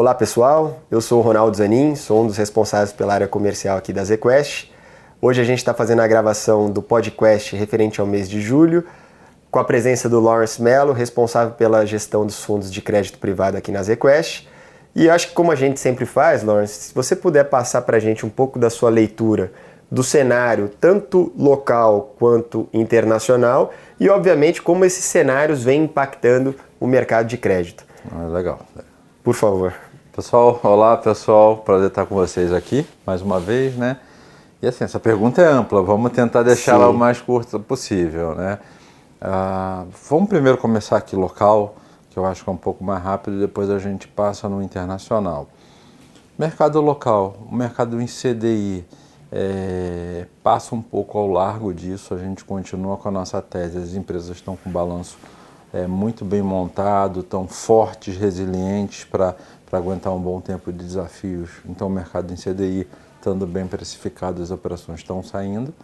Olá pessoal, eu sou o Ronaldo Zanin, sou um dos responsáveis pela área comercial aqui da ZQuest. Hoje a gente está fazendo a gravação do podcast referente ao mês de julho, com a presença do Lawrence Mello, responsável pela gestão dos fundos de crédito privado aqui na ZQuest. E acho que como a gente sempre faz, Lawrence, se você puder passar para a gente um pouco da sua leitura do cenário, tanto local quanto internacional, e obviamente como esses cenários vêm impactando o mercado de crédito. Ah, legal. Por favor. Pessoal, olá pessoal, prazer estar com vocês aqui mais uma vez, né? E assim, essa pergunta é ampla, vamos tentar deixá-la o mais curta possível, né? Ah, vamos primeiro começar aqui local, que eu acho que é um pouco mais rápido, e depois a gente passa no internacional. Mercado local, o mercado em CDI é, passa um pouco ao largo disso, a gente continua com a nossa tese, as empresas estão com balanço é, muito bem montado, tão fortes, resilientes para aguentar um bom tempo de desafios. Então o mercado em CDI estando bem precificado, as operações estão saindo.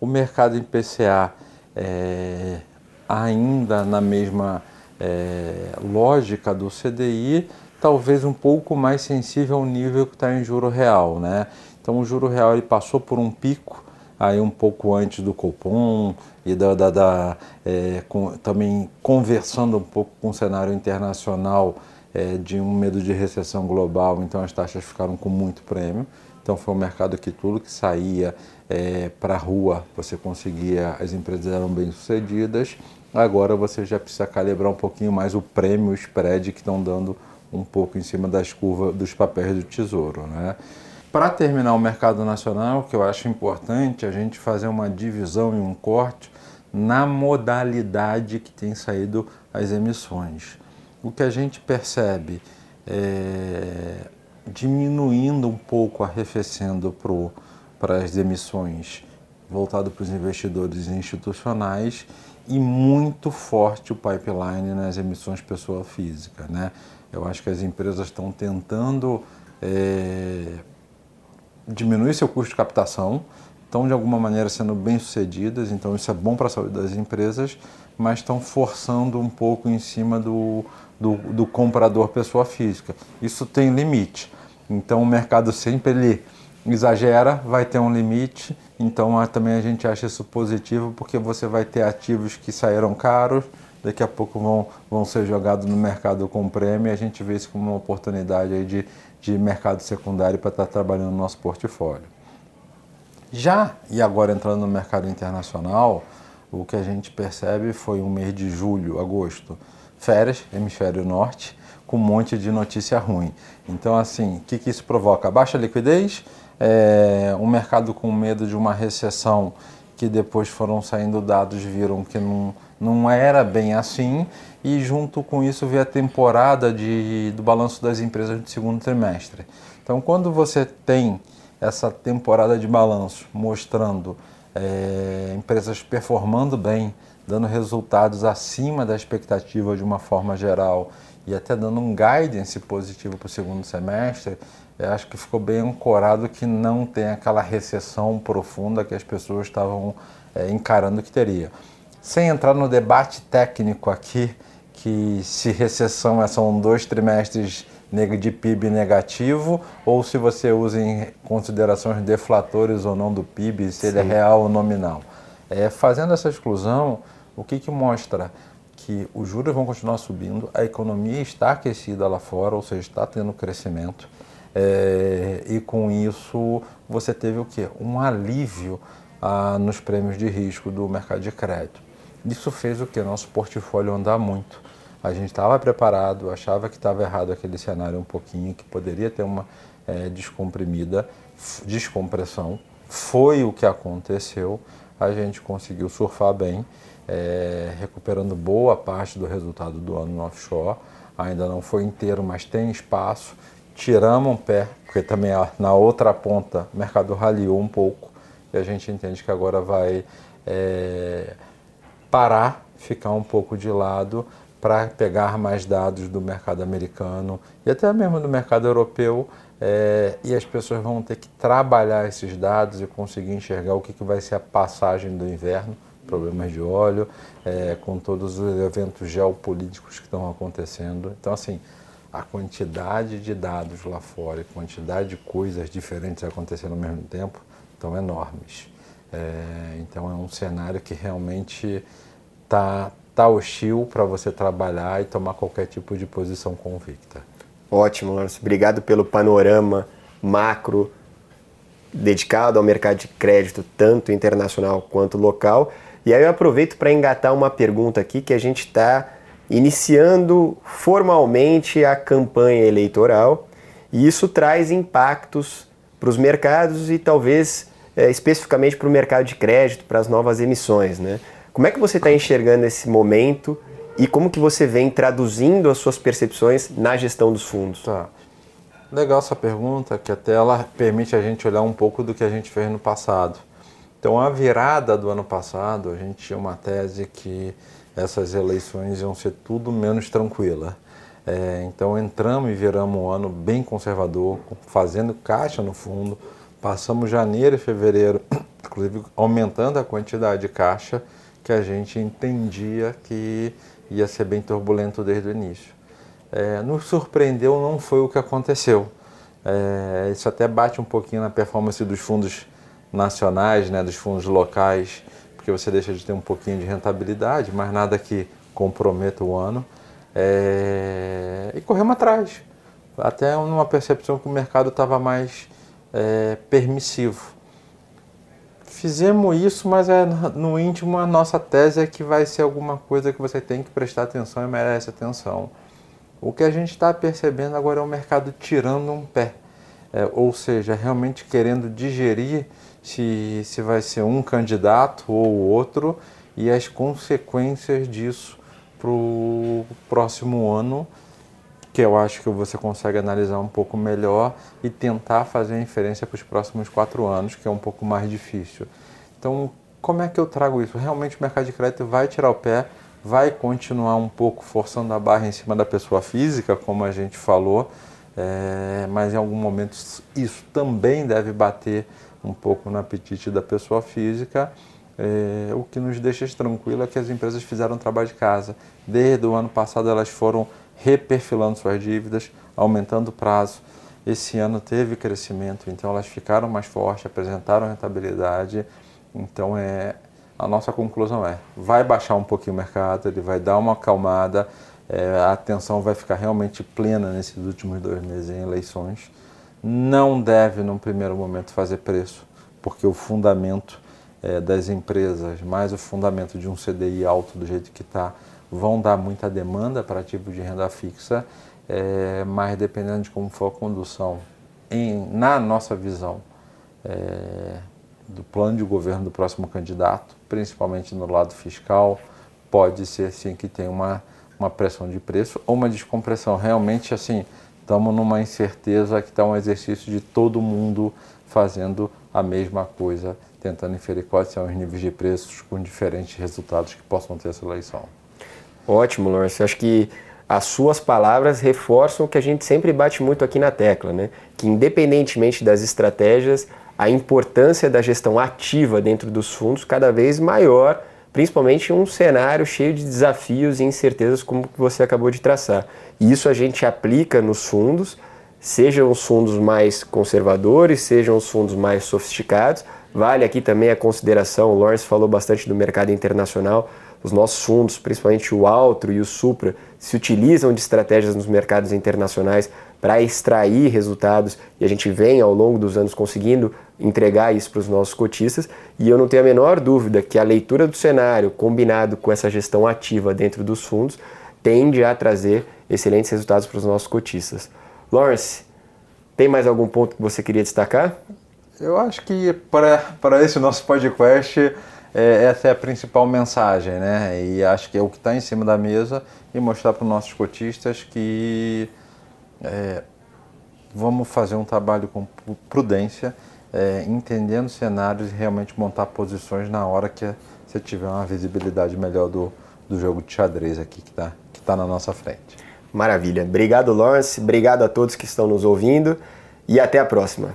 O mercado em PCA é, ainda na mesma é, lógica do CDI, talvez um pouco mais sensível ao nível que está em juro real, né? Então o juro real ele passou por um pico aí um pouco antes do Copom e da, da, da é, com, também conversando um pouco com o cenário internacional é, de um medo de recessão global, então as taxas ficaram com muito prêmio. Então foi um mercado que tudo que saía é, para a rua você conseguia, as empresas eram bem sucedidas. Agora você já precisa calibrar um pouquinho mais o prêmio, o spread que estão dando um pouco em cima das curvas dos papéis do tesouro. Né? Para terminar o mercado nacional, que eu acho importante a gente fazer uma divisão e um corte na modalidade que tem saído as emissões. O que a gente percebe é, diminuindo um pouco, arrefecendo para as emissões voltado para os investidores institucionais e muito forte o pipeline nas emissões pessoa física. Né? Eu acho que as empresas estão tentando é, diminuir seu custo de captação, estão de alguma maneira sendo bem sucedidas, então isso é bom para a saúde das empresas, mas estão forçando um pouco em cima do, do, do comprador pessoa física. Isso tem limite. Então o mercado sempre ele exagera, vai ter um limite. Então também a gente acha isso positivo porque você vai ter ativos que saíram caros, daqui a pouco vão, vão ser jogados no mercado com prêmio e a gente vê isso como uma oportunidade aí de, de mercado secundário para estar trabalhando no nosso portfólio. Já, e agora entrando no mercado internacional, o que a gente percebe foi um mês de julho, agosto, férias, hemisfério norte, com um monte de notícia ruim. Então, assim, o que, que isso provoca? Baixa liquidez, é, um mercado com medo de uma recessão que depois foram saindo dados, viram que não, não era bem assim, e junto com isso veio a temporada de, do balanço das empresas do segundo trimestre. Então, quando você tem essa temporada de balanço mostrando é, empresas performando bem, dando resultados acima da expectativa de uma forma geral e até dando um guidance positivo para o segundo semestre, eu acho que ficou bem ancorado que não tem aquela recessão profunda que as pessoas estavam é, encarando que teria. Sem entrar no debate técnico aqui, que se recessão é, são dois trimestres de PIB negativo, ou se você usa em considerações deflatores ou não do PIB, se Sim. ele é real ou nominal. É, fazendo essa exclusão, o que, que mostra? que os juros vão continuar subindo, a economia está aquecida lá fora, ou seja, está tendo crescimento, é, e com isso você teve o quê? Um alívio ah, nos prêmios de risco do mercado de crédito. Isso fez o que? Nosso portfólio andar muito. A gente estava preparado, achava que estava errado aquele cenário um pouquinho, que poderia ter uma é, descomprimida, descompressão. Foi o que aconteceu, a gente conseguiu surfar bem é, recuperando boa parte do resultado do ano no offshore. Ainda não foi inteiro, mas tem espaço. Tiramos um pé, porque também na outra ponta o mercado raliou um pouco e a gente entende que agora vai é, parar, ficar um pouco de lado para pegar mais dados do mercado americano e até mesmo do mercado europeu é, e as pessoas vão ter que trabalhar esses dados e conseguir enxergar o que, que vai ser a passagem do inverno problemas de óleo, é, com todos os eventos geopolíticos que estão acontecendo. Então, assim, a quantidade de dados lá fora, a quantidade de coisas diferentes acontecendo ao mesmo tempo, estão enormes. É, então é um cenário que realmente está tá hostil para você trabalhar e tomar qualquer tipo de posição convicta. Ótimo, Lawrence. Obrigado pelo panorama macro dedicado ao mercado de crédito, tanto internacional quanto local. E aí eu aproveito para engatar uma pergunta aqui que a gente está iniciando formalmente a campanha eleitoral e isso traz impactos para os mercados e talvez é, especificamente para o mercado de crédito, para as novas emissões. Né? Como é que você está enxergando esse momento e como que você vem traduzindo as suas percepções na gestão dos fundos? Tá. Legal essa pergunta, que até ela permite a gente olhar um pouco do que a gente fez no passado. Então, a virada do ano passado, a gente tinha uma tese que essas eleições iam ser tudo menos tranquila. É, então, entramos e viramos um ano bem conservador, fazendo caixa no fundo. Passamos janeiro e fevereiro, inclusive aumentando a quantidade de caixa que a gente entendia que ia ser bem turbulento desde o início. É, nos surpreendeu, não foi o que aconteceu. É, isso até bate um pouquinho na performance dos fundos nacionais, né, dos fundos locais, porque você deixa de ter um pouquinho de rentabilidade, mas nada que comprometa o ano. É, e corremos atrás, até numa percepção que o mercado estava mais é, permissivo. Fizemos isso, mas é no íntimo a nossa tese é que vai ser alguma coisa que você tem que prestar atenção e merece atenção. O que a gente está percebendo agora é o mercado tirando um pé, é, ou seja, realmente querendo digerir se, se vai ser um candidato ou outro e as consequências disso para o próximo ano, que eu acho que você consegue analisar um pouco melhor e tentar fazer a inferência para os próximos quatro anos, que é um pouco mais difícil. Então, como é que eu trago isso? Realmente o mercado de crédito vai tirar o pé vai continuar um pouco forçando a barra em cima da pessoa física, como a gente falou, é, mas em algum momento isso também deve bater um pouco no apetite da pessoa física. É, o que nos deixa tranquilo é que as empresas fizeram um trabalho de casa. Desde o ano passado elas foram reperfilando suas dívidas, aumentando o prazo. Esse ano teve crescimento, então elas ficaram mais fortes, apresentaram rentabilidade. Então é, a nossa conclusão é: vai baixar um pouquinho o mercado, ele vai dar uma acalmada, é, a atenção vai ficar realmente plena nesses últimos dois meses em eleições. Não deve, num primeiro momento, fazer preço, porque o fundamento é, das empresas, mais o fundamento de um CDI alto do jeito que está, vão dar muita demanda para tipo de renda fixa, é, mas dependendo de como for a condução, em, na nossa visão, é, do plano de governo do próximo candidato, principalmente no lado fiscal, pode ser sim que tenha uma, uma pressão de preço ou uma descompressão. Realmente, assim, estamos numa incerteza que está um exercício de todo mundo fazendo a mesma coisa, tentando inferir quais são os níveis de preços com diferentes resultados que possam ter essa eleição. Ótimo, Lawrence. Acho que as suas palavras reforçam o que a gente sempre bate muito aqui na tecla, né? Que independentemente das estratégias, a importância da gestão ativa dentro dos fundos cada vez maior, principalmente em um cenário cheio de desafios e incertezas como que você acabou de traçar. E isso a gente aplica nos fundos, sejam os fundos mais conservadores, sejam os fundos mais sofisticados. Vale aqui também a consideração, o Lawrence falou bastante do mercado internacional, os nossos fundos, principalmente o Altro e o Supra, se utilizam de estratégias nos mercados internacionais para extrair resultados e a gente vem ao longo dos anos conseguindo entregar isso para os nossos cotistas e eu não tenho a menor dúvida que a leitura do cenário combinado com essa gestão ativa dentro dos fundos tende a trazer excelentes resultados para os nossos cotistas. Lawrence, tem mais algum ponto que você queria destacar? Eu acho que para, para esse nosso podcast é, essa é a principal mensagem, né? E acho que é o que está em cima da mesa e mostrar para os nossos cotistas que é, vamos fazer um trabalho com prudência, é, entendendo cenários e realmente montar posições na hora que você tiver uma visibilidade melhor do, do jogo de xadrez aqui que está que tá na nossa frente. Maravilha. Obrigado, Lawrence. Obrigado a todos que estão nos ouvindo e até a próxima.